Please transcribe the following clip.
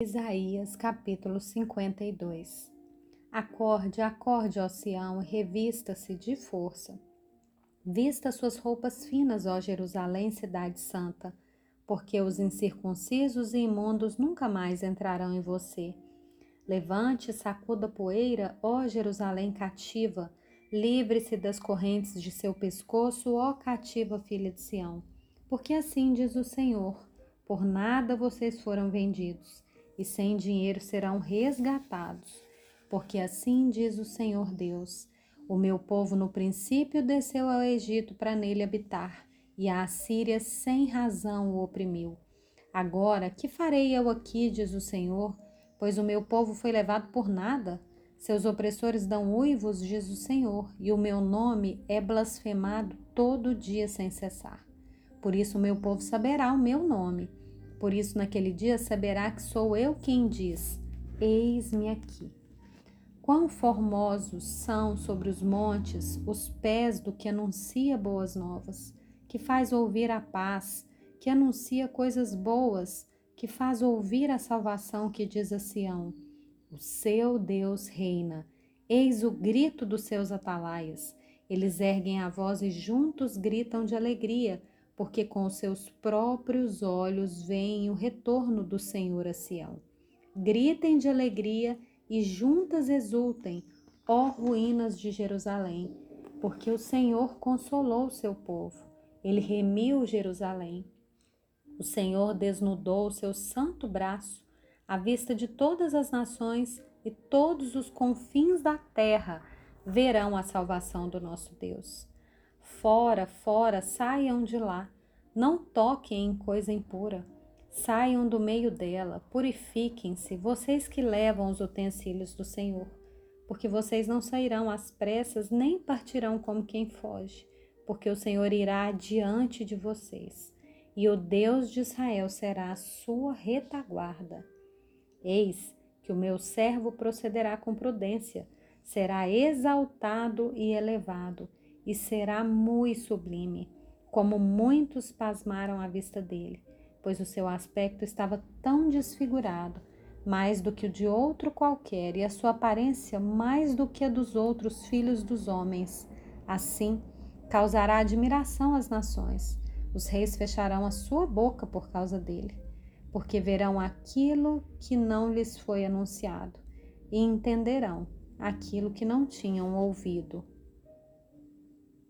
Isaías capítulo 52 Acorde, acorde, ó Sião, revista-se de força. Vista suas roupas finas, ó Jerusalém, cidade santa, porque os incircuncisos e imundos nunca mais entrarão em você. Levante, sacuda poeira, ó Jerusalém cativa, livre-se das correntes de seu pescoço, ó cativa filha de Sião. Porque assim diz o Senhor: por nada vocês foram vendidos e sem dinheiro serão resgatados. Porque assim diz o Senhor Deus: O meu povo no princípio desceu ao Egito para nele habitar, e a Assíria sem razão o oprimiu. Agora, que farei eu aqui, diz o Senhor? Pois o meu povo foi levado por nada. Seus opressores dão uivos, diz o Senhor, e o meu nome é blasfemado todo dia sem cessar. Por isso o meu povo saberá o meu nome por isso, naquele dia saberá que sou eu quem diz: Eis-me aqui. Quão formosos são sobre os montes os pés do que anuncia boas novas, que faz ouvir a paz, que anuncia coisas boas, que faz ouvir a salvação que diz a Sião: O seu Deus reina. Eis o grito dos seus atalaias. Eles erguem a voz e juntos gritam de alegria porque com seus próprios olhos veem o retorno do Senhor a Sião. Gritem de alegria e juntas exultem, ó ruínas de Jerusalém, porque o Senhor consolou seu povo, ele remiu Jerusalém. O Senhor desnudou o seu santo braço à vista de todas as nações e todos os confins da terra verão a salvação do nosso Deus. Fora, fora, saiam de lá. Não toquem em coisa impura. Saiam do meio dela, purifiquem-se, vocês que levam os utensílios do Senhor, porque vocês não sairão às pressas nem partirão como quem foge, porque o Senhor irá adiante de vocês, e o Deus de Israel será a sua retaguarda. Eis que o meu servo procederá com prudência, será exaltado e elevado, e será muito sublime, como muitos pasmaram à vista dele, pois o seu aspecto estava tão desfigurado, mais do que o de outro qualquer, e a sua aparência mais do que a dos outros filhos dos homens. Assim, causará admiração às nações. Os reis fecharão a sua boca por causa dele, porque verão aquilo que não lhes foi anunciado e entenderão aquilo que não tinham ouvido.